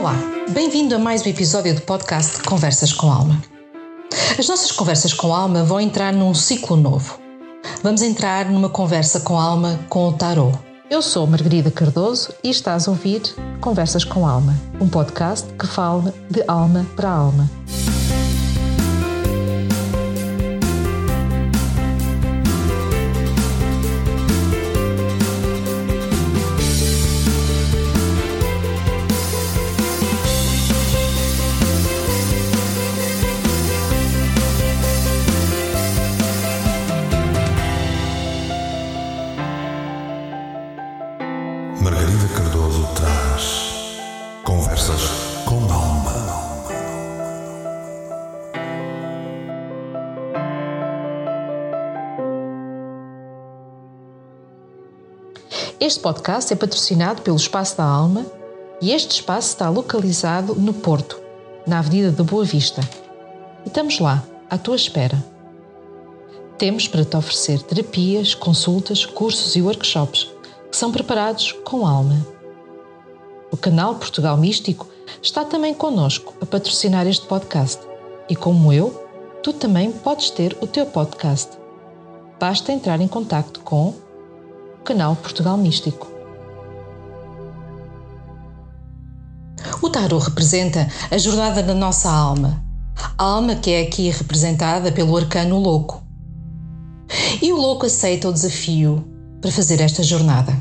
Olá, bem-vindo a mais um episódio do podcast Conversas com Alma. As nossas conversas com alma vão entrar num ciclo novo. Vamos entrar numa conversa com alma com o tarot. Eu sou Margarida Cardoso e estás a ouvir Conversas com Alma, um podcast que fala de alma para alma. Margarida Cardoso traz Conversas com Alma. Este podcast é patrocinado pelo Espaço da Alma e este espaço está localizado no Porto, na Avenida da Boa Vista. E estamos lá, à tua espera. Temos para te oferecer terapias, consultas, cursos e workshops são preparados com alma. O canal Portugal Místico está também connosco a patrocinar este podcast e, como eu, tu também podes ter o teu podcast. Basta entrar em contato com o canal Portugal Místico. O tarot representa a jornada da nossa alma, a alma que é aqui representada pelo arcano louco. E o louco aceita o desafio para fazer esta jornada.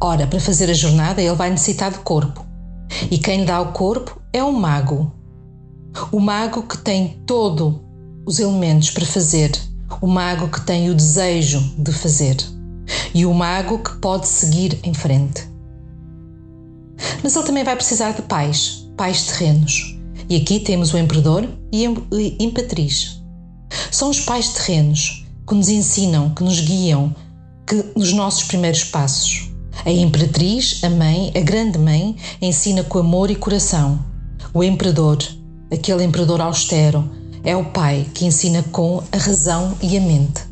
Ora, para fazer a jornada, ele vai necessitar de corpo. E quem lhe dá o corpo é o mago. O mago que tem todos os elementos para fazer. O mago que tem o desejo de fazer. E o mago que pode seguir em frente. Mas ele também vai precisar de pais, pais terrenos. E aqui temos o Imperador e a Imperatriz. São os pais terrenos que nos ensinam, que nos guiam, que nos nossos primeiros passos. A Imperatriz, a Mãe, a Grande Mãe, ensina com amor e coração. O Imperador, aquele Imperador austero, é o Pai que ensina com a razão e a mente.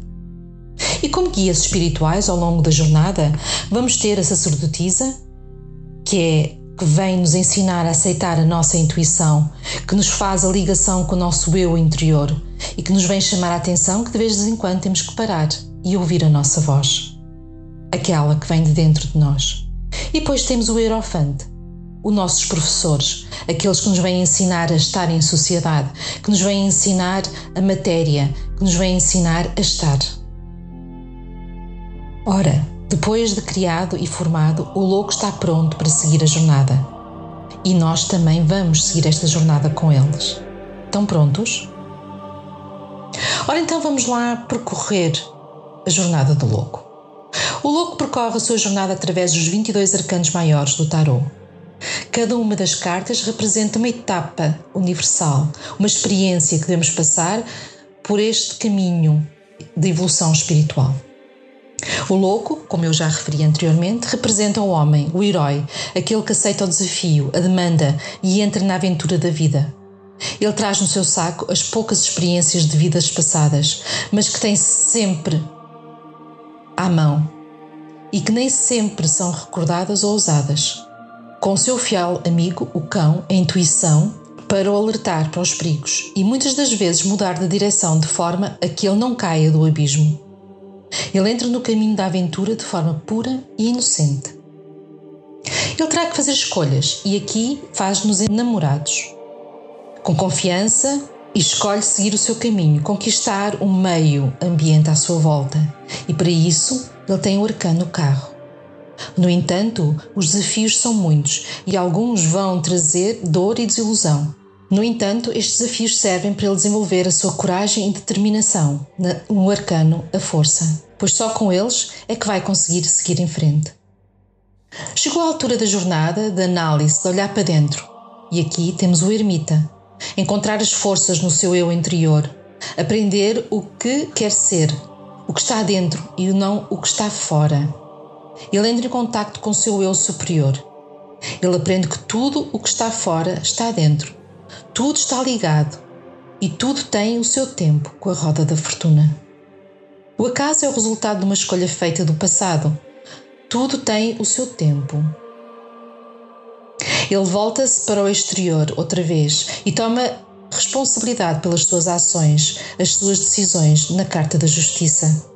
E como guias espirituais ao longo da jornada, vamos ter a sacerdotisa, que é que vem nos ensinar a aceitar a nossa intuição, que nos faz a ligação com o nosso eu interior e que nos vem chamar a atenção que de vez em quando temos que parar e ouvir a nossa voz, aquela que vem de dentro de nós. E depois temos o Eurofante, os nossos professores, aqueles que nos vêm ensinar a estar em sociedade, que nos vêm ensinar a matéria, que nos vêm ensinar a estar. Ora, depois de criado e formado, o louco está pronto para seguir a jornada. E nós também vamos seguir esta jornada com eles. Estão prontos? Ora, então vamos lá percorrer a jornada do louco. O louco percorre a sua jornada através dos 22 arcanos maiores do tarot. Cada uma das cartas representa uma etapa universal, uma experiência que devemos passar por este caminho de evolução espiritual. O louco, como eu já referi anteriormente, representa o homem, o herói, aquele que aceita o desafio, a demanda e entra na aventura da vida. Ele traz no seu saco as poucas experiências de vidas passadas, mas que tem sempre à mão e que nem sempre são recordadas ou usadas. Com seu fiel amigo, o cão, a intuição, para o alertar para os perigos e muitas das vezes mudar de direção de forma a que ele não caia do abismo. Ele entra no caminho da aventura de forma pura e inocente. Ele terá que fazer escolhas e aqui faz-nos enamorados. Com confiança e escolhe seguir o seu caminho, conquistar o meio ambiente à sua volta. E para isso, ele tem o arcano carro. No entanto, os desafios são muitos e alguns vão trazer dor e desilusão. No entanto, estes desafios servem para ele desenvolver a sua coragem e determinação, no arcano, a força, pois só com eles é que vai conseguir seguir em frente. Chegou a altura da jornada, de análise, de olhar para dentro. E aqui temos o ermita. Encontrar as forças no seu eu interior, aprender o que quer ser, o que está dentro e não o que está fora. Ele entra em contato com o seu eu superior. Ele aprende que tudo o que está fora está dentro tudo está ligado e tudo tem o seu tempo com a roda da fortuna. O acaso é o resultado de uma escolha feita do passado. Tudo tem o seu tempo. Ele volta-se para o exterior outra vez e toma responsabilidade pelas suas ações, as suas decisões na Carta da Justiça.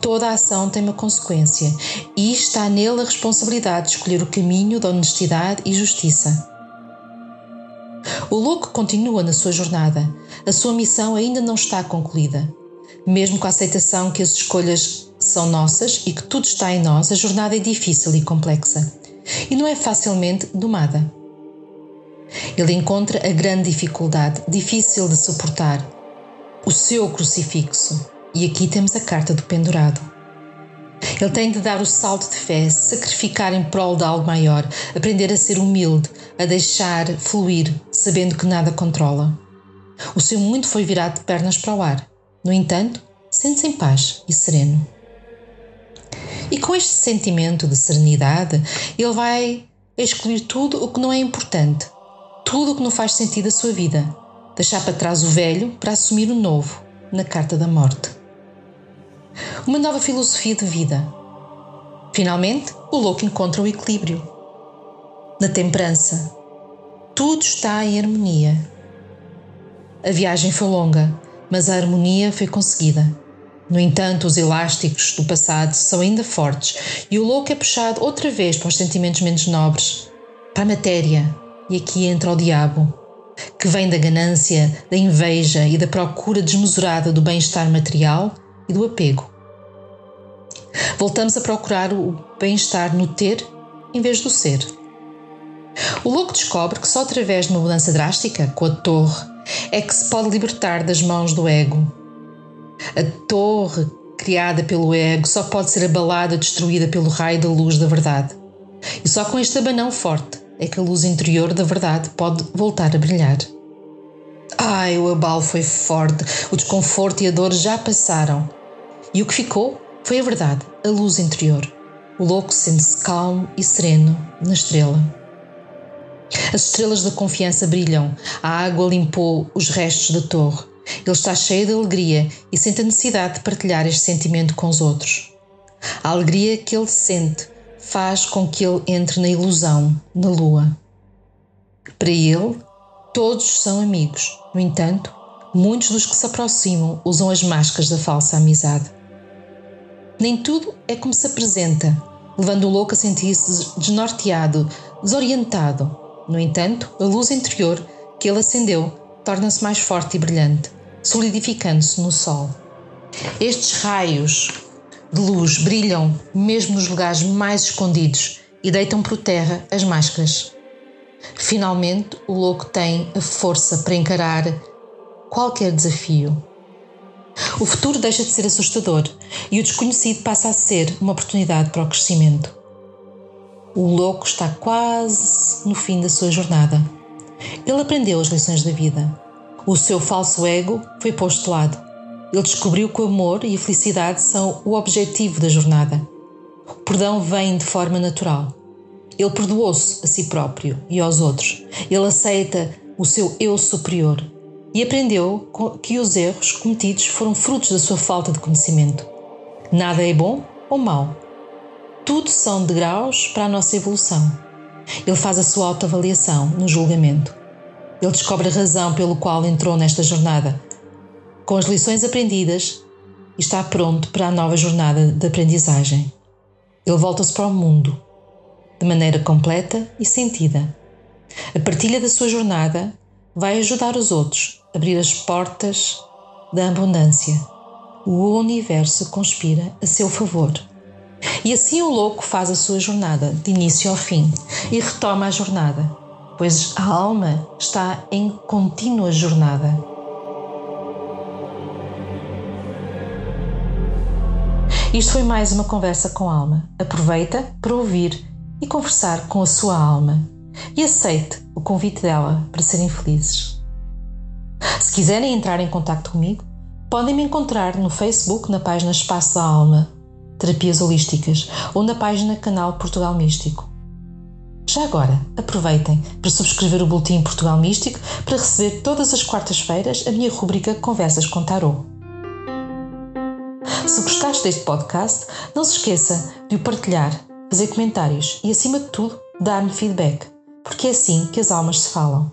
Toda a ação tem uma consequência e está nele a responsabilidade de escolher o caminho da honestidade e justiça. O louco continua na sua jornada. A sua missão ainda não está concluída. Mesmo com a aceitação que as escolhas são nossas e que tudo está em nós, a jornada é difícil e complexa. E não é facilmente domada. Ele encontra a grande dificuldade, difícil de suportar, o seu crucifixo. E aqui temos a carta do pendurado. Ele tem de dar o salto de fé, sacrificar em prol de algo maior, aprender a ser humilde, a deixar fluir, sabendo que nada controla. O seu mundo foi virado de pernas para o ar. No entanto, sente-se em paz e sereno. E com este sentimento de serenidade, ele vai excluir tudo o que não é importante, tudo o que não faz sentido à sua vida, deixar para trás o velho para assumir o novo, na carta da morte. Uma nova filosofia de vida. Finalmente, o louco encontra o equilíbrio. Na temperança, tudo está em harmonia. A viagem foi longa, mas a harmonia foi conseguida. No entanto, os elásticos do passado são ainda fortes e o louco é puxado outra vez para os sentimentos menos nobres, para a matéria, e aqui entra o diabo, que vem da ganância, da inveja e da procura desmesurada do bem-estar material e do apego. Voltamos a procurar o bem-estar no ter em vez do ser. O louco descobre que só através de uma mudança drástica, com a torre, é que se pode libertar das mãos do ego. A torre criada pelo ego só pode ser abalada, destruída pelo raio da luz da verdade. E só com este abanão forte é que a luz interior da verdade pode voltar a brilhar. Ai, o abalo foi forte, o desconforto e a dor já passaram. E o que ficou foi a verdade, a luz interior. O louco sente-se calmo e sereno na estrela. As estrelas da confiança brilham, a água limpou os restos da torre. Ele está cheio de alegria e sente a necessidade de partilhar este sentimento com os outros. A alegria que ele sente faz com que ele entre na ilusão, na lua. Para ele, todos são amigos. No entanto, muitos dos que se aproximam usam as máscaras da falsa amizade. Nem tudo é como se apresenta, levando o louco a sentir-se desnorteado, desorientado. No entanto, a luz interior que ele acendeu torna-se mais forte e brilhante, solidificando-se no sol. Estes raios de luz brilham mesmo nos lugares mais escondidos e deitam por terra as máscaras. Finalmente, o louco tem a força para encarar qualquer desafio. O futuro deixa de ser assustador e o desconhecido passa a ser uma oportunidade para o crescimento. O louco está quase no fim da sua jornada. Ele aprendeu as lições da vida. O seu falso ego foi posto de lado. Ele descobriu que o amor e a felicidade são o objetivo da jornada. O perdão vem de forma natural. Ele perdoou-se a si próprio e aos outros. Ele aceita o seu eu superior e aprendeu que os erros cometidos foram frutos da sua falta de conhecimento. Nada é bom ou mau. Tudo são degraus para a nossa evolução. Ele faz a sua autoavaliação no julgamento. Ele descobre a razão pelo qual entrou nesta jornada. Com as lições aprendidas, está pronto para a nova jornada de aprendizagem. Ele volta-se para o mundo, de maneira completa e sentida. A partilha da sua jornada vai ajudar os outros abrir as portas da abundância. O universo conspira a seu favor. E assim o louco faz a sua jornada, de início ao fim, e retoma a jornada, pois a alma está em contínua jornada. Isto foi mais uma conversa com a alma. Aproveita para ouvir e conversar com a sua alma e aceite o convite dela para serem felizes. Se quiserem entrar em contato comigo, podem me encontrar no Facebook na página Espaço da Alma, Terapias Holísticas, ou na página Canal Portugal Místico. Já agora, aproveitem para subscrever o Boletim Portugal Místico para receber todas as quartas-feiras a minha rubrica Conversas com Tarot. Se gostaste deste podcast, não se esqueça de o partilhar, fazer comentários e, acima de tudo, dar-me feedback porque é assim que as almas se falam.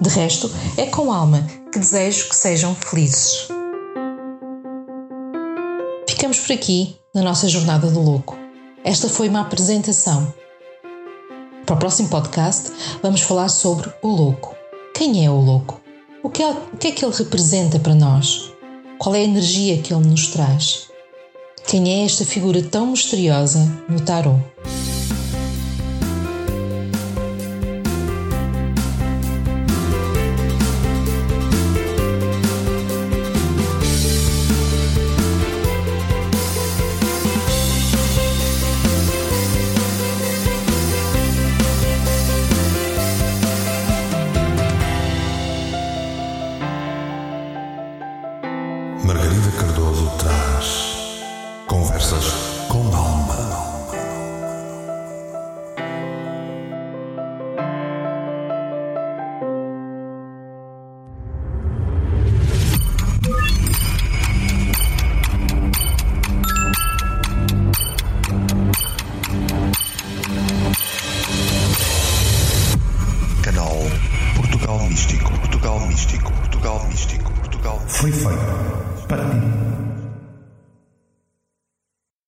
De resto, é com alma que desejo que sejam felizes. Ficamos por aqui na nossa jornada do louco. Esta foi uma apresentação. Para o próximo podcast, vamos falar sobre o louco. Quem é o louco? O que é, o que, é que ele representa para nós? Qual é a energia que ele nos traz? Quem é esta figura tão misteriosa no tarot?